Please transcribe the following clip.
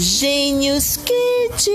Gênios Kids.